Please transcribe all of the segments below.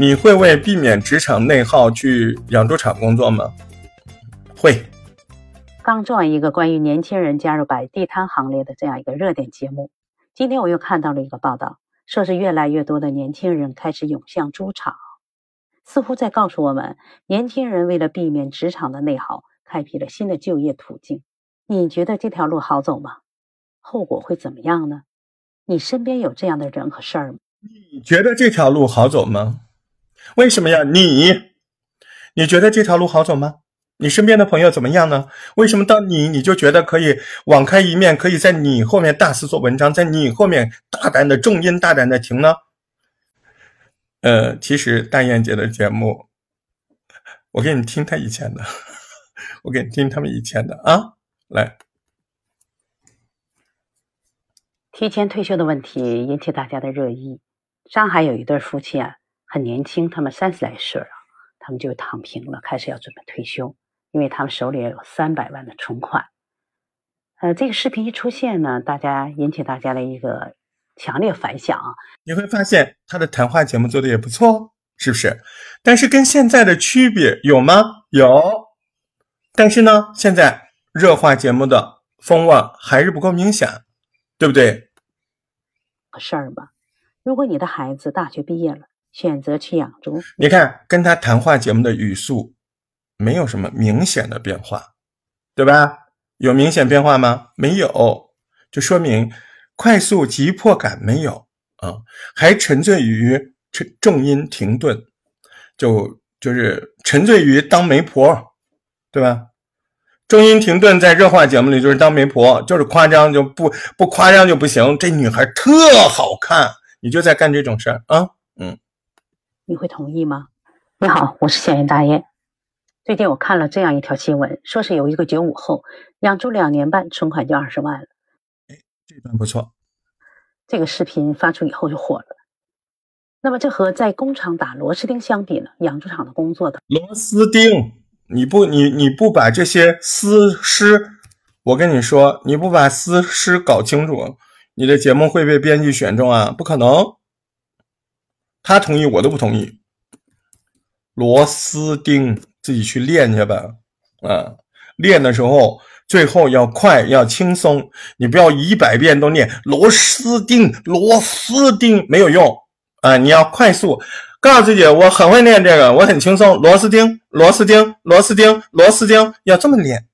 你会为避免职场内耗去养猪场工作吗？会。刚做完一个关于年轻人加入摆地摊行列的这样一个热点节目，今天我又看到了一个报道，说是越来越多的年轻人开始涌向猪场，似乎在告诉我们，年轻人为了避免职场的内耗，开辟了新的就业途径。你觉得这条路好走吗？后果会怎么样呢？你身边有这样的人和事儿吗？你觉得这条路好走吗？为什么呀？你，你觉得这条路好走吗？你身边的朋友怎么样呢？为什么到你你就觉得可以网开一面，可以在你后面大肆做文章，在你后面大胆的重音大胆的停呢？呃，其实大燕姐的节目，我给你听她以前的，我给你听他们以前的啊，来。提前退休的问题引起大家的热议。上海有一对夫妻啊，很年轻，他们三十来岁了，他们就躺平了，开始要准备退休。因为他们手里也有三百万的存款，呃，这个视频一出现呢，大家引起大家的一个强烈反响。你会发现他的谈话节目做的也不错，是不是？但是跟现在的区别有吗？有。但是呢，现在热话节目的风味还是不够明显，对不对？事儿吧。如果你的孩子大学毕业了，选择去养猪，你看跟他谈话节目的语速。没有什么明显的变化，对吧？有明显变化吗？没有，就说明快速急迫感没有啊，还沉醉于重重音停顿，就就是沉醉于当媒婆，对吧？重音停顿在热话节目里就是当媒婆，就是夸张就不不夸张就不行。这女孩特好看，你就在干这种事儿啊？嗯，你会同意吗？你好，我是小燕大爷。最近我看了这样一条新闻，说是有一个九五后养猪两年半，存款就二十万了。哎，这段不错。这个视频发出以后就火了。那么这和在工厂打螺丝钉相比呢？养猪场的工作的螺丝钉，你不你你不把这些丝丝，我跟你说，你不把丝丝搞清楚，你的节目会被编辑选中啊？不可能。他同意，我都不同意。螺丝钉。自己去练去吧，啊，练的时候最后要快要轻松，你不要一百遍都念螺丝钉，螺丝钉没有用啊！你要快速告诉自己，我很会练这个，我很轻松。螺丝钉，螺丝钉，螺丝钉，螺丝钉，要这么练，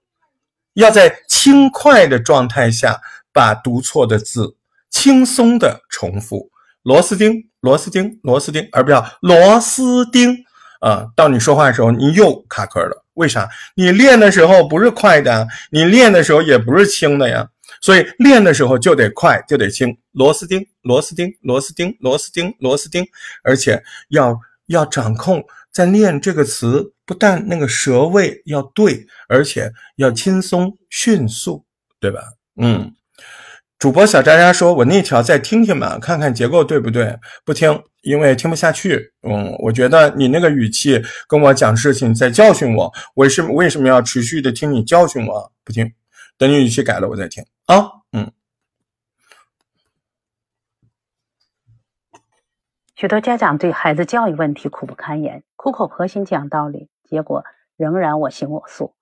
要在轻快的状态下把读错的字轻松的重复。螺丝钉，螺丝钉，螺丝钉，而不要螺丝钉。啊，到你说话的时候，你又卡壳了。为啥？你练的时候不是快的，你练的时候也不是轻的呀。所以练的时候就得快，就得轻。螺丝钉，螺丝钉，螺丝钉，螺丝钉，螺丝钉。而且要要掌控，在练这个词，不但那个舌位要对，而且要轻松迅速，对吧？嗯。主播小渣渣说：“我那条再听听吧，看看结构对不对？不听，因为听不下去。嗯，我觉得你那个语气跟我讲事情，在教训我。我是为什么要持续的听你教训我？不听，等你语气改了，我再听啊。嗯。许多家长对孩子教育问题苦不堪言，苦口婆心讲道理，结果仍然我行我素。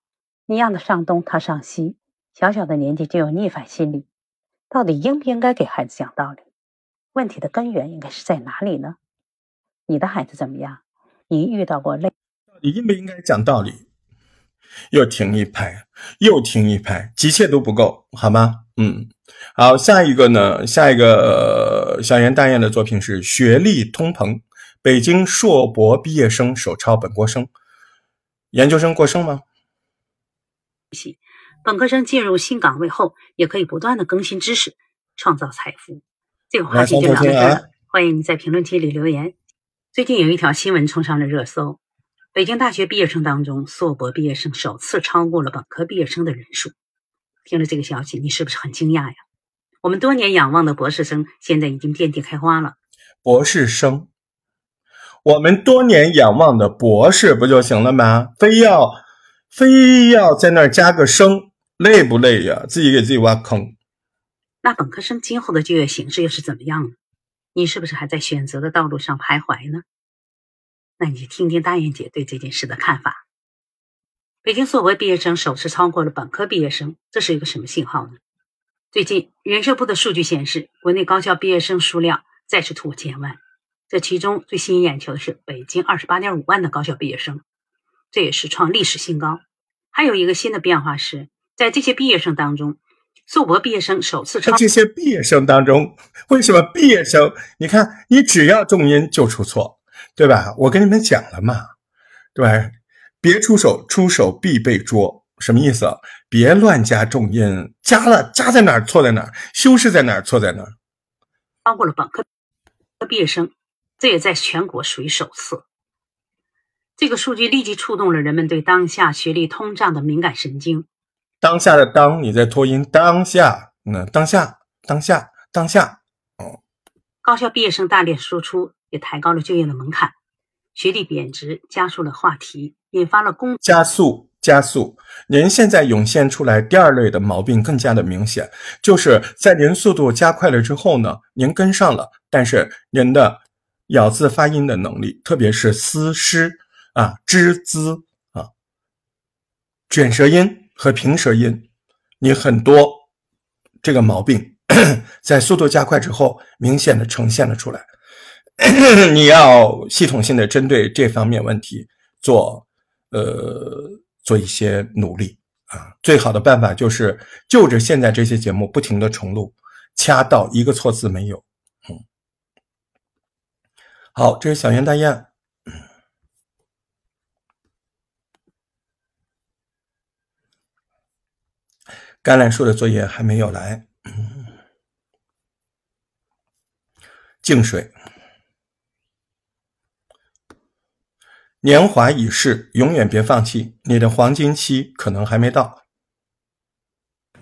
你让他上东，他上西，小小的年纪就有逆反心理。”到底应不应该给孩子讲道理？问题的根源应该是在哪里呢？你的孩子怎么样？你遇到过类？到底应不应该讲道理？又停一拍，又停一拍，急切都不够，好吗？嗯，好，下一个呢？下一个小严大雁的作品是学历通膨，北京硕博毕业生手抄本科生，研究生过剩吗？本科生进入新岗位后，也可以不断的更新知识，创造财富。这个话题就聊到这儿，欢迎你在评论区里留言。最近有一条新闻冲上了热搜：北京大学毕业生当中，硕博毕业生首次超过了本科毕业生的人数。听了这个消息，你是不是很惊讶呀？我们多年仰望的博士生，现在已经遍地开花了。博士生，我们多年仰望的博士不就行了吗？非要非要在那儿加个生？累不累呀？自己给自己挖坑。那本科生今后的就业形势又是怎么样呢？你是不是还在选择的道路上徘徊呢？那你就听听大雁姐对这件事的看法。北京硕博毕业生首次超过了本科毕业生，这是一个什么信号呢？最近人社部的数据显示，国内高校毕业生数量再次突破千万。这其中最吸引眼球的是北京二十八点五万的高校毕业生，这也是创历史新高。还有一个新的变化是，在这些毕业生当中，硕博毕业生首次超这些毕业生当中，为什么毕业生？你看，你只要重音就出错，对吧？我跟你们讲了嘛，对吧？别出手，出手必被捉，什么意思？别乱加重音，加了加在哪儿错在哪儿，修饰在哪儿错在哪儿。超过了本科毕业生。这也在全国属于首次。这个数据立即触动了人们对当下学历通胀的敏感神经。当下的当你在拖音，当下，那当下，当下，当下。哦，高校毕业生大量输出，也抬高了就业的门槛。学历贬值加速了话题，引发了公加速加速。您现在涌现出来第二类的毛病更加的明显，就是在您速度加快了之后呢，您跟上了，但是您的。咬字发音的能力，特别是思诗啊、之滋啊、卷舌音和平舌音，你很多这个毛病，在速度加快之后，明显的呈现了出来。你要系统性的针对这方面问题做呃做一些努力啊。最好的办法就是就着现在这些节目不停的重录，掐到一个错字没有。嗯好，这是小圆大雁。橄榄树的作业还没有来。净水，年华已逝，永远别放弃，你的黄金期可能还没到。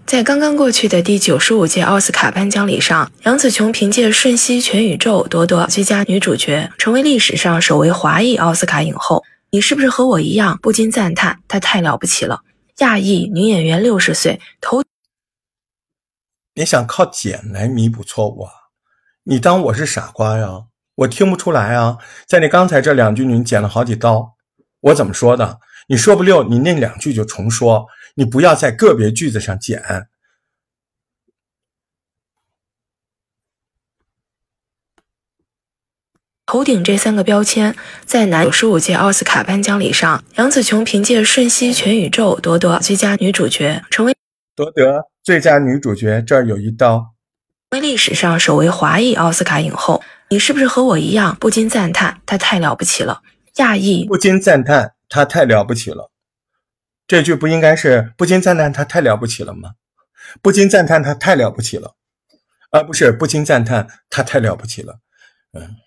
在刚刚过去的第九十五届奥斯卡颁奖礼上，杨紫琼凭借《瞬息全宇宙》夺得最佳女主角，成为历史上首位华裔奥斯卡影后。你是不是和我一样不禁赞叹她太了不起了？亚裔女演员六十岁，头你想靠剪来弥补错误啊！你当我是傻瓜呀？我听不出来啊！在你刚才这两句，你剪了好几刀，我怎么说的？你说不溜，你那两句就重说。你不要在个别句子上剪。头顶这三个标签，在男九十五届奥斯卡颁奖礼上，杨紫琼凭借《瞬息全宇宙》夺得最佳女主角，成为夺得最佳女主角。这儿有一刀，为历史上首位华裔奥斯卡影后。你是不是和我一样不禁赞叹她太了不起了？亚裔不禁赞叹她太了不起了。这句不应该是不禁赞叹她太了不起了吗？不禁赞叹她太了不起了，而不是不禁赞叹她太了不起了。嗯，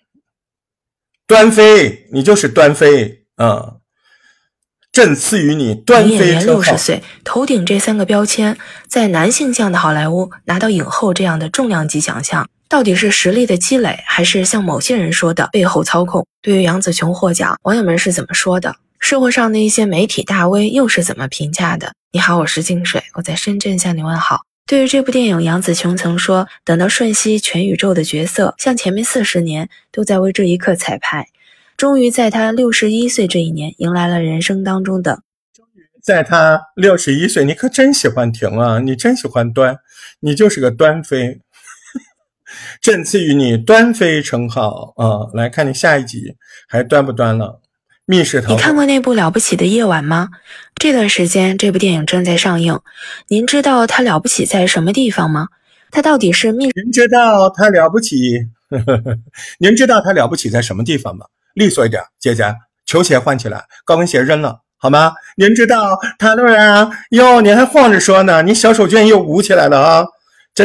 端妃，你就是端妃啊！朕赐予你端妃演员六十岁，头顶这三个标签，在男性向的好莱坞拿到影后这样的重量级奖项，到底是实力的积累，还是像某些人说的背后操控？对于杨紫琼获奖，网友们是怎么说的？社会上的一些媒体大 V 又是怎么评价的？你好，我是静水，我在深圳向你问好。对于这部电影，杨紫琼曾说：“等到瞬息全宇宙的角色，像前面四十年都在为这一刻彩排，终于在她六十一岁这一年，迎来了人生当中的。终于在她六十一岁，你可真喜欢停啊！你真喜欢端，你就是个端妃。朕赐予你端妃称号啊！来看你下一集还端不端了？密室逃你看过那部《了不起的夜晚》吗？这段时间这部电影正在上映。您知道它了不起在什么地方吗？它到底是密？您知道它了不起？您知道它了不起在什么地方吗？利索一点，姐姐，球鞋换起来，高跟鞋扔了，好吗？您知道他对啊？哟，你还晃着说呢？你小手绢又鼓起来了啊！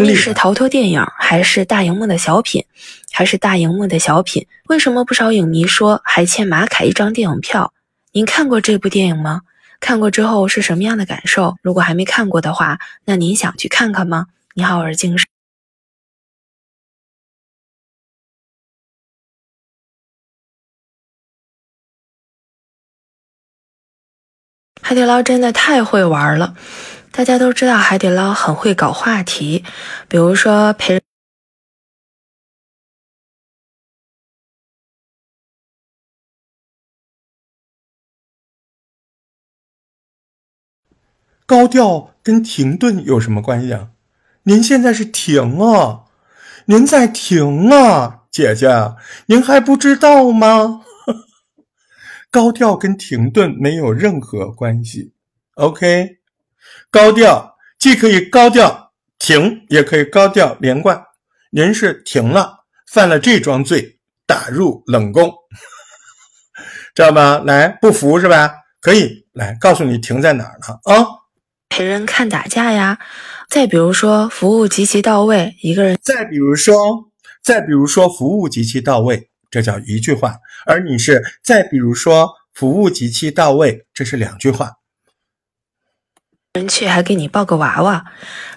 你是逃脱电影，还是大荧幕的小品？还是大荧幕的小品？为什么不少影迷说还欠马凯一张电影票？您看过这部电影吗？看过之后是什么样的感受？如果还没看过的话，那您想去看看吗？你好，我是金海底捞真的太会玩了。大家都知道海底捞很会搞话题比如说陪高调跟停顿有什么关系啊？您现在是停啊？您在停啊姐姐？您还不知道吗？高调跟停顿没有任何关系 ok 高调既可以高调停，也可以高调连贯。您是停了，犯了这桩罪，打入冷宫，知道吗？来，不服是吧？可以来告诉你停在哪儿了？啊，陪人看打架呀。再比如说，服务极其到位，一个人。再比如说，再比如说，服务极其到位，这叫一句话。而你是再比如说，服务极其到位，这是两句话。人去还给你抱个娃娃，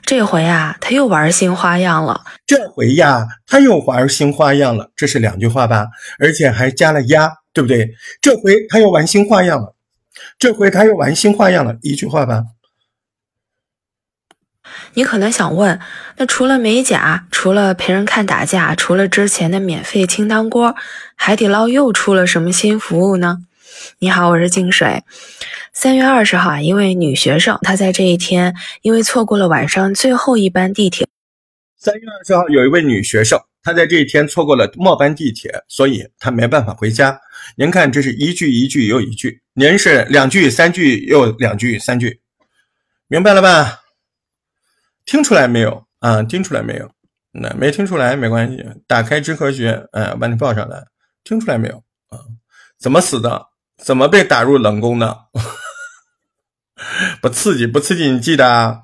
这回呀，他又玩新花样了。这回呀，他又玩新花样了，这是两句话吧？而且还加了呀，对不对？这回他又玩新花样了，这回他又玩新花样了，一句话吧？你可能想问，那除了美甲，除了陪人看打架，除了之前的免费清汤锅，海底捞又出了什么新服务呢？你好，我是静水。三月二十号啊，一位女学生，她在这一天因为错过了晚上最后一班地铁。三月二十号，有一位女学生，她在这一天错过了末班地铁，所以她没办法回家。您看，这是一句一句又一句，您是两句三句又两句三句，明白了吧？听出来没有啊？听出来没有？那没听出来没关系，打开知和学，哎，把你报上来。听出来没有啊？怎么死的？怎么被打入冷宫的？不刺激，不刺激，你记得啊？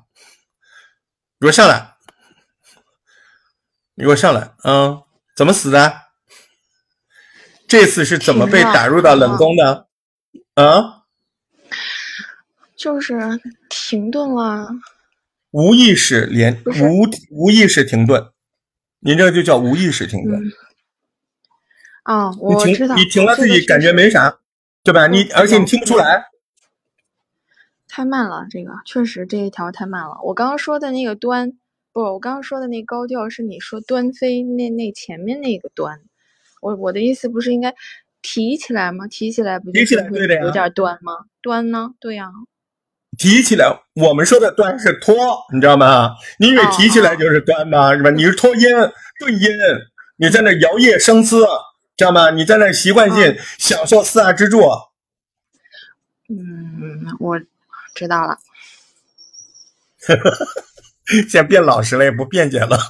给我上来！你给我上来！嗯，怎么死的？这次是怎么被打入到冷宫的？啊？就是停顿了。无意识连无无意识停顿，您这就叫无意识停顿。哦，我知道。你停了自己感觉没啥，对吧？你而且你听不出来。太慢了，这个确实这一条太慢了。我刚刚说的那个端，不，我刚刚说的那高调是你说端妃那那前面那个端。我我的意思不是应该提起来吗？提起来不就有点端吗？端呢？对呀。提起来，我们说的端是拖，你知道吗？你以为提起来就是端吗？是吧？你是拖音、顿音，你在那摇曳生姿，知道吗？你在那习惯性享受四大支柱。嗯，我知道了。现在变老实了，也不辩解了。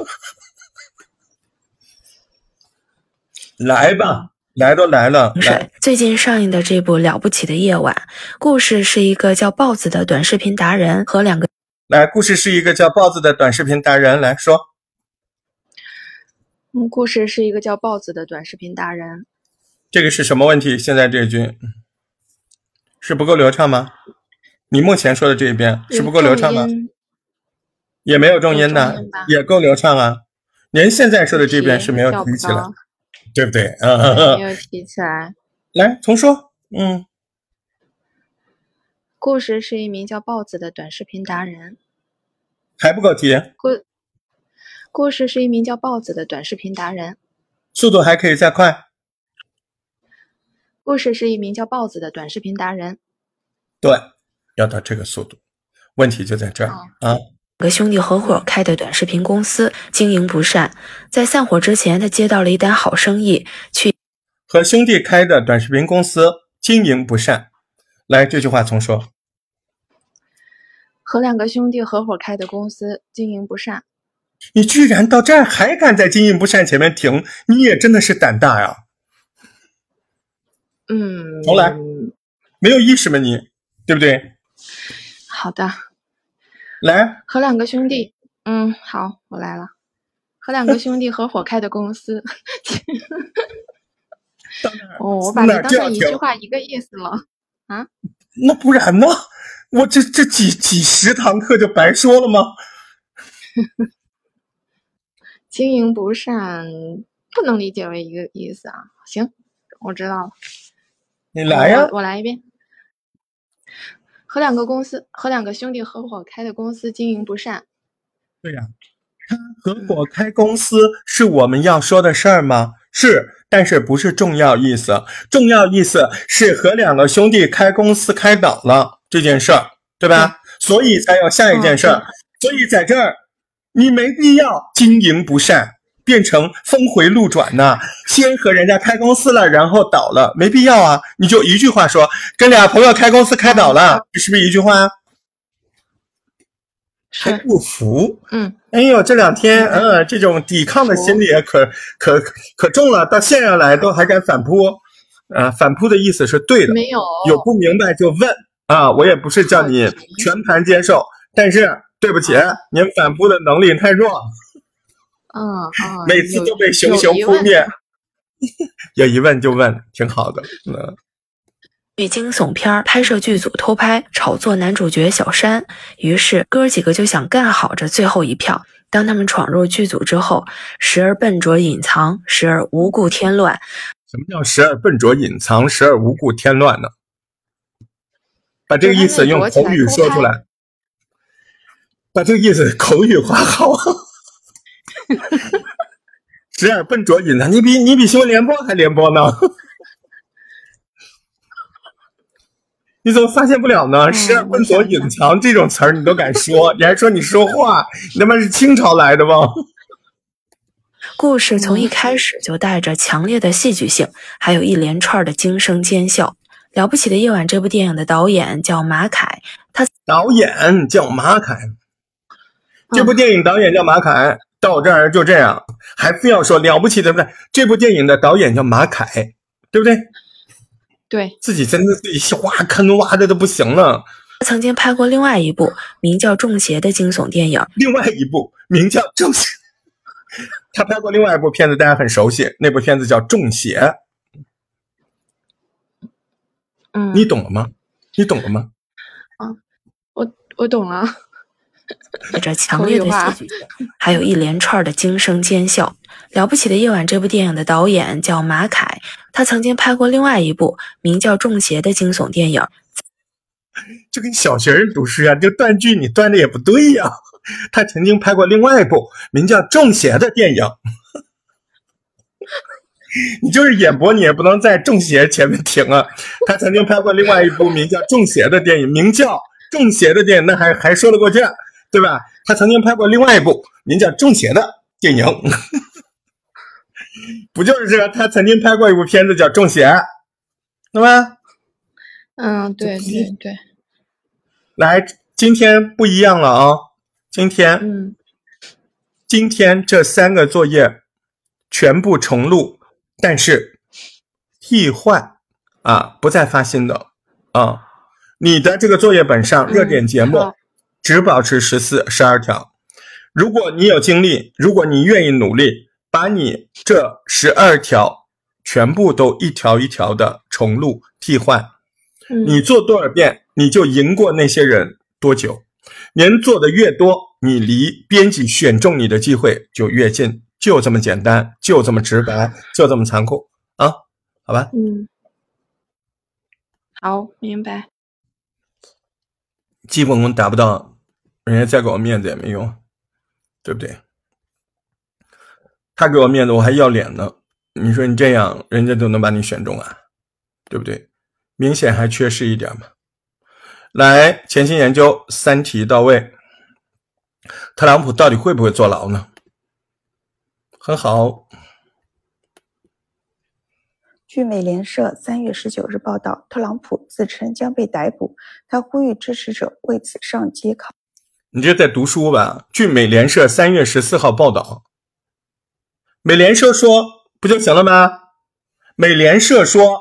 来吧。来都来了。是最近上映的这部《了不起的夜晚》，故事是一个叫豹子的短视频达人和两个。来，故事是一个叫豹子的短视频达人来说。嗯，故事是一个叫豹子的短视频达人。这个是什么问题？现在这句是不够流畅吗？你目前说的这一遍是不够流畅吗？也没有重音的，也够流畅啊。您现在说的这边是没有提起来。对不对？啊，没有提起来。来重说。嗯，故事是一名叫豹子的短视频达人。还不够提。故故事是一名叫豹子的短视频达人。速度还可以再快。故事是一名叫豹子的短视频达人。对，要到这个速度。问题就在这儿啊。个兄弟合伙开的短视频公司经营不善，在散伙之前，他接到了一单好生意，去和兄弟开的短视频公司经营不善。来，这句话重说。和两个兄弟合伙开的公司经营不善。你居然到这儿还敢在经营不善前面停，你也真的是胆大呀！嗯，重来，没有意识吗你？对不对？好的。来和两个兄弟，嗯，好，我来了。和两个兄弟合伙开的公司，哦，我把你当成一句话一个意思了啊？那不然呢？我这这几几十堂课就白说了吗？经营不善不能理解为一个意思啊。行，我知道了。你来呀，我来一遍。和两个公司，和两个兄弟合伙开的公司经营不善。对呀，他合伙开公司是我们要说的事儿吗？是，但是不是重要意思。重要意思是和两个兄弟开公司开倒了这件事儿，对吧？所以才有下一件事儿。所以在这儿，你没必要经营不善，变成峰回路转呐。先和人家开公司了，然后倒了，没必要啊。你就一句话说，跟俩朋友开公司开倒了，是不是一句话？还不服？嗯，哎呦，这两天，嗯，这种抵抗的心理可可可重了，到线上来都还敢反扑，啊，反扑的意思是对的，没有有不明白就问啊，我也不是叫你全盘接受，但是对不起，您反扑的能力太弱，嗯嗯，每次都被熊熊扑灭，有疑问就问，挺好的，嗯。剧惊悚片拍摄剧组偷拍炒作男主角小山，于是哥几个就想干好这最后一票。当他们闯入剧组之后，时而笨拙隐藏，时而无故添乱。什么叫时而笨拙隐藏，时而无故添乱呢？把这个意思用口语说出来。把这个意思口语化好。时而笨拙隐藏，你比你比新闻联播还联播呢。你怎么发现不了呢？时而笨拙隐藏这种词儿你都敢说，你还说你说话，你他妈是清朝来的吗？故事从一开始就带着强烈的戏剧性，还有一连串的惊声尖笑。了不起的夜晚这部电影的导演叫马凯，他导演叫马凯，这部电影导演叫马凯，到我这儿就这样，还非要说了不起的不对？这部电影的导演叫马凯，对不对？对自己真的自己挖坑挖的都不行了。他曾经拍过另外一部名叫《中邪》的惊悚电影，另外一部名叫《中邪》。他拍过另外一部片子，大家很熟悉，那部片子叫《中邪》。嗯，你懂了吗？你懂了吗？啊，我我懂了。有着强烈的戏剧性，还有一连串的惊声尖笑。了不起的夜晚这部电影的导演叫马凯，他曾经拍过另外一部名叫《中邪》的惊悚电影。就跟小学生读书啊，就断句你断的也不对呀。他曾经拍过另外一部名叫《中邪》的电影。你就是演播，你也不能在《中邪》前面停啊。他曾经拍过另外一部名叫《中邪》的电影，名叫《中邪》的电影，那还还说得过去，对吧？他曾经拍过另外一部名叫《中邪》的电影。不就是这个？他曾经拍过一部片子叫《中邪》，对吧？嗯，对对对。来，今天不一样了啊！今天，嗯，今天这三个作业全部重录，但是替换啊，不再发新的啊。你的这个作业本上热点节目只保持十四、十二条。如果你有精力，如果你愿意努力。把你这十二条全部都一条一条的重录替换，你做多少遍，你就赢过那些人多久？您做的越多，你离编辑选中你的机会就越近，就这么简单，就这么直白，就这么残酷啊！好吧？嗯，好，明白。基本功达不到，人家再给我面子也没用，对不对？他给我面子，我还要脸呢。你说你这样，人家都能把你选中啊，对不对？明显还缺失一点嘛。来，潜心研究三题到位。特朗普到底会不会坐牢呢？很好。据美联社三月十九日报道，特朗普自称将被逮捕，他呼吁支持者为此上街抗。你这在读书吧？据美联社三月十四号报道。美联社说不就行了吗？美联社说，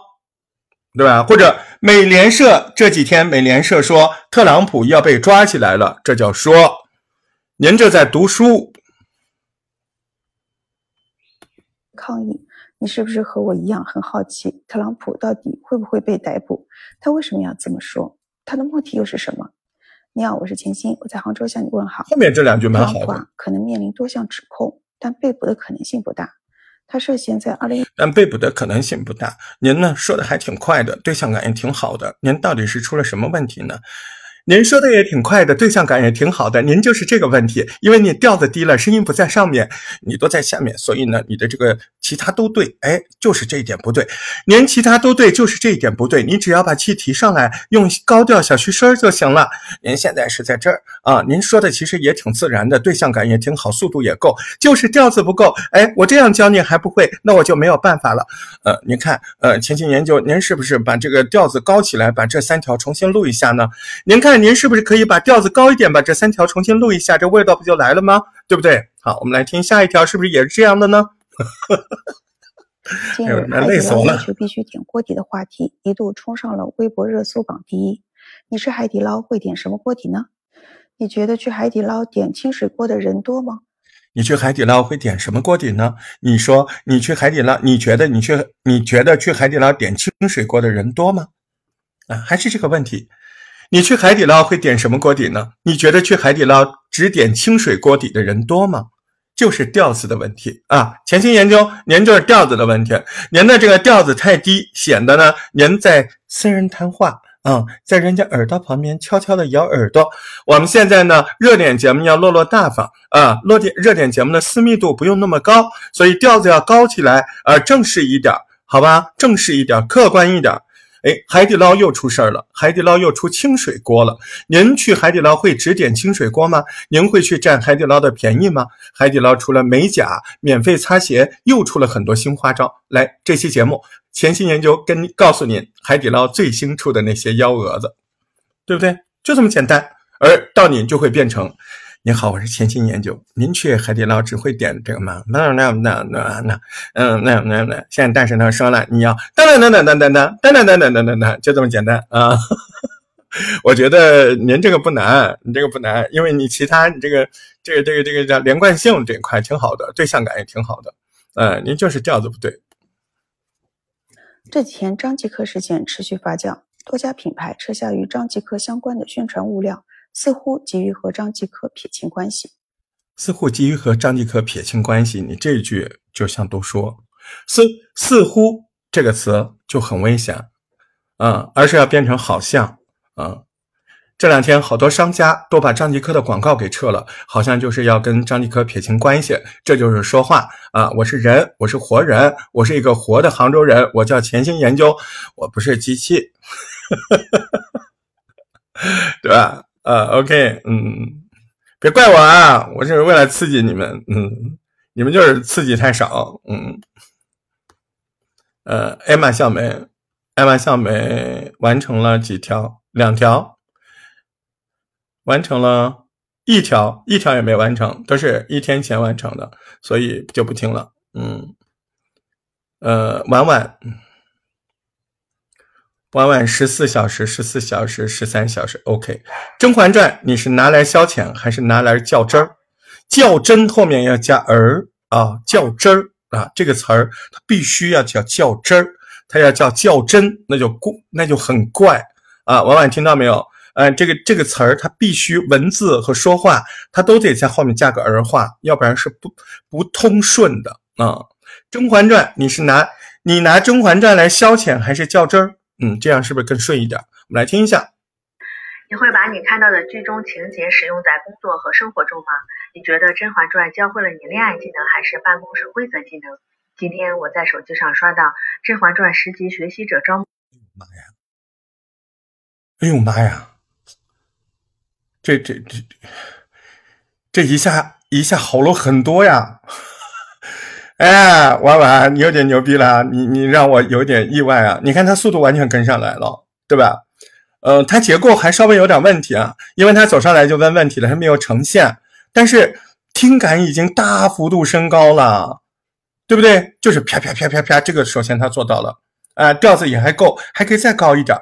对吧？或者美联社这几天，美联社说特朗普要被抓起来了，这叫说。您这在读书？抗议？你是不是和我一样很好奇，特朗普到底会不会被逮捕？他为什么要这么说？他的目的又是什么？你好，我是钱鑫，我在杭州向你问好。后面这两句蛮好的。可能面临多项指控。但被捕的可能性不大，他涉嫌在二零。但被捕的可能性不大。您呢说的还挺快的，对象感也挺好的。您到底是出了什么问题呢？您说的也挺快的，对象感也挺好的。您就是这个问题，因为你调子低了，声音不在上面，你都在下面，所以呢，你的这个其他都对，哎，就是这一点不对。您其他都对，就是这一点不对。你只要把气提上来，用高调小虚声就行了。您现在是在这儿啊？您说的其实也挺自然的，对象感也挺好，速度也够，就是调子不够。哎，我这样教你还不会，那我就没有办法了。呃，您看，呃，前期研究，您是不是把这个调子高起来，把这三条重新录一下呢？您看。那您是不是可以把调子高一点，把这三条重新录一下，这味道不就来了吗？对不对？好，我们来听下一条，是不是也是这样的呢？近日，海底捞要求必须点锅底的话题一度冲上了微博热搜榜第一。你吃海底捞会点什么锅底呢？你觉得去海底捞点清水锅的人多吗？你去海底捞会点什么锅底呢？你说你去海底捞，你觉得你去你觉得去海底捞点清水锅的人多吗？啊，还是这个问题。你去海底捞会点什么锅底呢？你觉得去海底捞只点清水锅底的人多吗？就是调子的问题啊！潜心研究，您就是调子的问题。您的这个调子太低，显得呢您在私人谈话啊，在人家耳朵旁边悄悄的咬耳朵。我们现在呢，热点节目要落落大方啊，落点热点节目的私密度不用那么高，所以调子要高起来，呃，正式一点，好吧？正式一点，客观一点。哎，海底捞又出事儿了！海底捞又出清水锅了。您去海底捞会只点清水锅吗？您会去占海底捞的便宜吗？海底捞除了美甲、免费擦鞋，又出了很多新花招。来，这期节目潜心研究跟告诉您，海底捞最新出的那些幺蛾子，对不对？就这么简单。而到您就会变成。您好，我是潜心研究。您去海底捞只会点这个吗？那那那那那，嗯，那那那。现在但是呢说了，你要当当当当当当当当当当当当当，就这么简单啊！我觉得您这个不难，你这个不难，因为你其他你这个这个这个这个叫连贯性这一块挺好的，对象感也挺好的。嗯，您就是调子不对。这几天张继科事件持续发酵，多家品牌撤下与张继科相关的宣传物料。似乎急于和张继科撇清关系，似乎急于和张继科撇清关系。你这一句就像都说“似似乎”这个词就很危险，啊，而是要变成“好像”啊。这两天好多商家都把张继科的广告给撤了，好像就是要跟张继科撇清关系。这就是说话啊！我是人，我是活人，我是一个活的杭州人，我叫潜心研究，我不是机器，对吧？呃，OK，嗯，别怪我啊，我是为了刺激你们，嗯，你们就是刺激太少，嗯，呃，艾玛小梅，艾玛小梅完成了几条？两条，完成了一条，一条也没完成，都是一天前完成的，所以就不听了，嗯，呃，婉婉。晚晚十四小时，十四小时，十三小时。OK，《甄嬛传》你是拿来消遣还是拿来较真儿？较真后面要加儿啊，较真儿啊，这个词儿它必须要叫较真儿，它要叫较真，那就怪，那就很怪啊。婉婉听到没有？嗯，这个这个词儿它必须文字和说话它都得在后面加个儿化，要不然是不不通顺的啊。《甄嬛传》你是拿你拿《甄嬛传》来消遣还是较真儿？嗯，这样是不是更顺一点？我们来听一下。你会把你看到的剧中情节使用在工作和生活中吗？你觉得《甄嬛传》教会了你恋爱技能还是办公室规则技能？今天我在手机上刷到《甄嬛传》十级学习者招募。妈呀！哎呦妈呀！这这这这一下一下好了很多呀！哎，婉婉，你有点牛逼了，你你让我有点意外啊！你看它速度完全跟上来了，对吧？呃，它结构还稍微有点问题啊，因为它走上来就问问题了，还没有呈现，但是听感已经大幅度升高了，对不对？就是啪啪啪啪啪，这个首先它做到了，啊，调子也还够，还可以再高一点，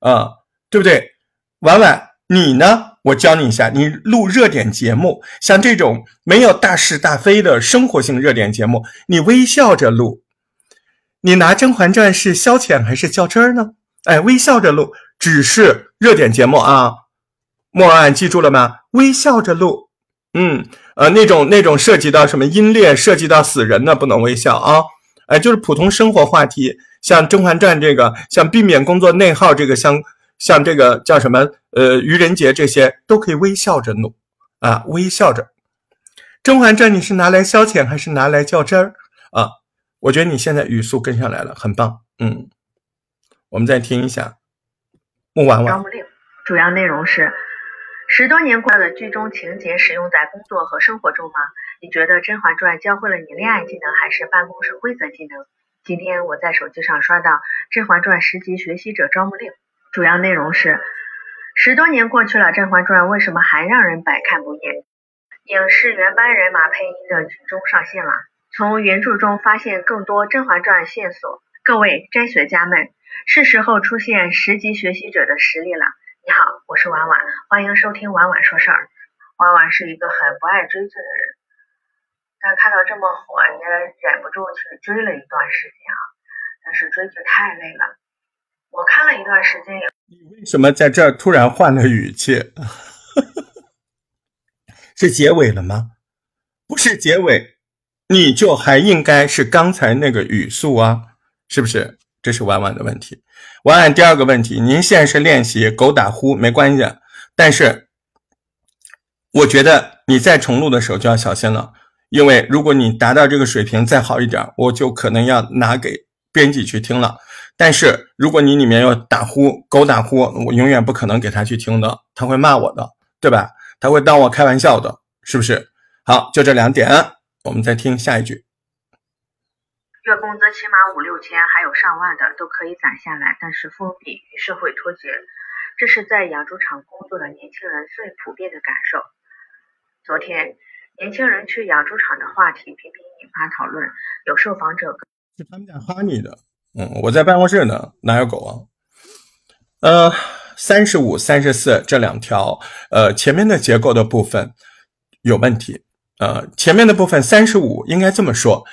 啊，对不对？婉婉，你呢？我教你一下，你录热点节目，像这种没有大是大非的生活性热点节目，你微笑着录。你拿《甄嬛传》是消遣还是较真儿呢？哎，微笑着录，只是热点节目啊。莫安记住了吗？微笑着录。嗯，呃，那种那种涉及到什么音列、涉及到死人的不能微笑啊。哎，就是普通生活话题，像《甄嬛传》这个，像避免工作内耗这个，像。像这个叫什么呃愚人节这些都可以微笑着弄啊，微笑着。《甄嬛传》你是拿来消遣还是拿来较真儿啊？我觉得你现在语速跟上来了，很棒。嗯，我们再听一下木婉婉。主要内容是。十多年过的剧中情节使用在工作和生活中吗？你觉得《甄嬛传》教会了你恋爱技能还是办公室规则技能？今天我在手机上刷到《甄嬛传》十级学习者招募令，主要内容是：十多年过去了，《甄嬛传》为什么还让人百看不厌？影视原班人马配音的剧中上线了，从原著中发现更多《甄嬛传》线索。各位摘学家们，是时候出现十级学习者的实力了。你好，我是婉婉，欢迎收听婉婉说事儿。婉婉是一个很不爱追剧的人，但看到这么火，也忍不住去追了一段时间啊。但是追剧太累了，我看了一段时间以后，你为什么在这儿突然换了语气？是结尾了吗？不是结尾，你就还应该是刚才那个语速啊，是不是？这是婉婉的问题。婉婉，第二个问题，您现在是练习狗打呼没关系，但是我觉得你在重录的时候就要小心了，因为如果你达到这个水平再好一点，我就可能要拿给编辑去听了。但是如果你里面要打呼，狗打呼，我永远不可能给他去听的，他会骂我的，对吧？他会当我开玩笑的，是不是？好，就这两点，我们再听下一句。月工资起码五六千，还有上万的都可以攒下来，但是封闭与社会脱节，这是在养猪场工作的年轻人最普遍的感受。昨天，年轻人去养猪场的话题频频引发讨论，有受访者是他们家哈你的，嗯，我在办公室呢，哪有狗啊？呃，三十五、三十四这两条，呃，前面的结构的部分有问题，呃，前面的部分三十五应该这么说。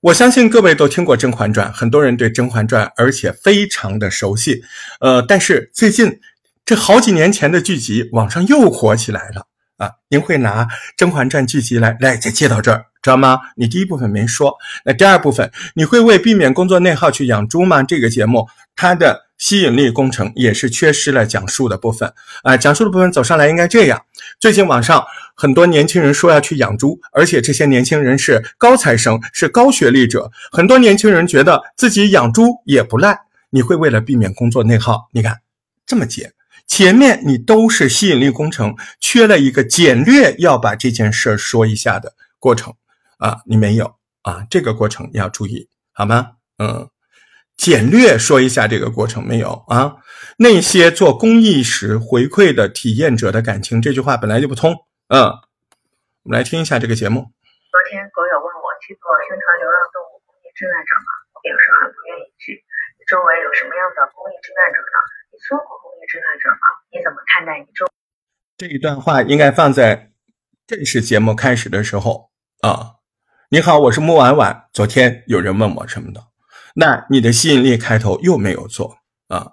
我相信各位都听过《甄嬛传》，很多人对《甄嬛传》而且非常的熟悉。呃，但是最近这好几年前的剧集，网上又火起来了啊！您会拿《甄嬛传》剧集来来再接到这儿，知道吗？你第一部分没说，那第二部分你会为避免工作内耗去养猪吗？这个节目它的。吸引力工程也是缺失了讲述的部分啊，讲述的部分走上来应该这样。最近网上很多年轻人说要去养猪，而且这些年轻人是高材生，是高学历者。很多年轻人觉得自己养猪也不赖。你会为了避免工作内耗，你看这么解，前面你都是吸引力工程，缺了一个简略要把这件事儿说一下的过程啊，你没有啊，这个过程要注意好吗？嗯。简略说一下这个过程没有啊？那些做公益时回馈的体验者的感情，这句话本来就不通。嗯，我们来听一下这个节目。昨天狗友问我去做宣传流浪动物公益志愿者吗？我表示很不愿意去。你周围有什么样的公益志愿者呢？你做过公益志愿者吗？你怎么看待你周？这一段话应该放在正式节目开始的时候啊。你好，我是木婉婉。昨天有人问我什么的。那你的吸引力开头又没有做啊？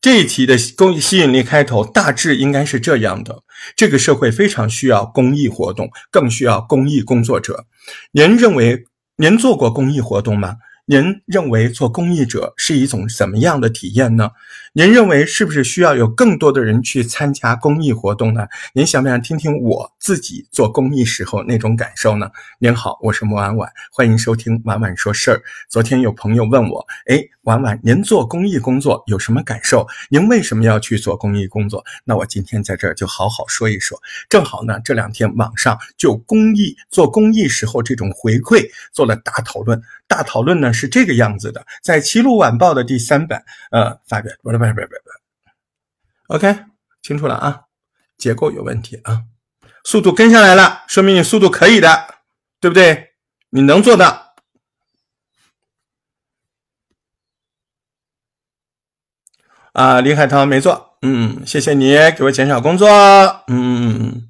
这一题的公益吸引力开头大致应该是这样的：这个社会非常需要公益活动，更需要公益工作者。您认为您做过公益活动吗？您认为做公益者是一种怎么样的体验呢？您认为是不是需要有更多的人去参加公益活动呢？您想不想听听我自己做公益时候那种感受呢？您好，我是莫婉婉，欢迎收听婉婉说事儿。昨天有朋友问我，哎，婉婉，您做公益工作有什么感受？您为什么要去做公益工作？那我今天在这儿就好好说一说。正好呢，这两天网上就公益做公益时候这种回馈做了大讨论，大讨论呢是这个样子的，在《齐鲁晚报》的第三版，呃，发表。不不别别别，OK，清楚了啊，结构有问题啊，速度跟下来了，说明你速度可以的，对不对？你能做到啊，李海涛没做，嗯，谢谢你给我减少工作，嗯，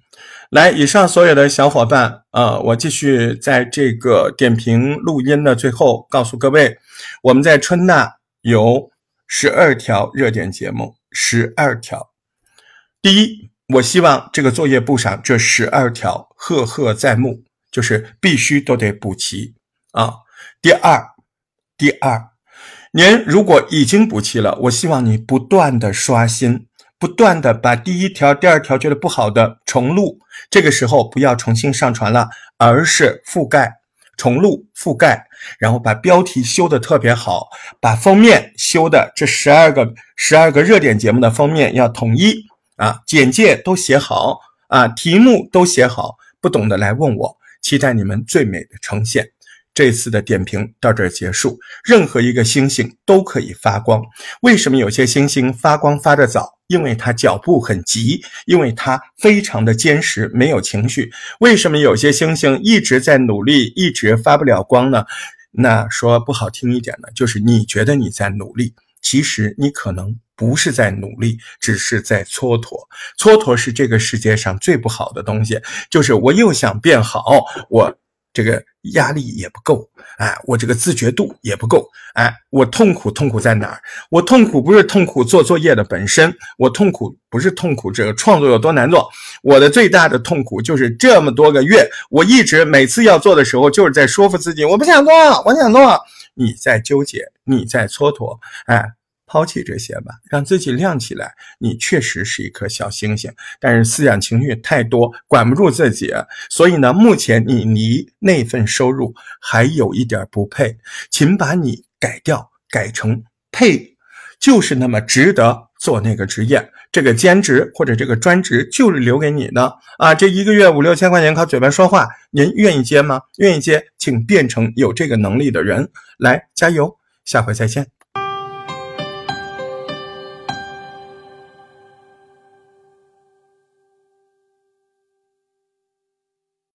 来，以上所有的小伙伴啊，我继续在这个点评录音的最后告诉各位，我们在春娜有。十二条热点节目，十二条。第一，我希望这个作业簿上这十二条赫赫在目，就是必须都得补齐啊。第二，第二，您如果已经补齐了，我希望你不断的刷新，不断的把第一条、第二条觉得不好的重录。这个时候不要重新上传了，而是覆盖、重录、覆盖，然后把标题修的特别好，把封面修的这十二个、十二个热点节目的封面要统一啊，简介都写好啊，题目都写好。不懂的来问我，期待你们最美的呈现。这次的点评到这儿结束。任何一个星星都可以发光，为什么有些星星发光发得早？因为他脚步很急，因为他非常的坚实，没有情绪。为什么有些星星一直在努力，一直发不了光呢？那说不好听一点呢，就是你觉得你在努力，其实你可能不是在努力，只是在蹉跎。蹉跎是这个世界上最不好的东西，就是我又想变好，我。这个压力也不够，哎，我这个自觉度也不够，哎，我痛苦痛苦在哪儿？我痛苦不是痛苦做作业的本身，我痛苦不是痛苦这个创作有多难做，我的最大的痛苦就是这么多个月，我一直每次要做的时候，就是在说服自己，我不想做，我想做，你在纠结，你在蹉跎，哎。抛弃这些吧，让自己亮起来。你确实是一颗小星星，但是思想情绪太多，管不住自己。所以呢，目前你离那份收入还有一点不配，请把你改掉，改成配，就是那么值得做那个职业。这个兼职或者这个专职就是留给你的啊！这一个月五六千块钱靠嘴巴说话，您愿意接吗？愿意接，请变成有这个能力的人来加油。下回再见。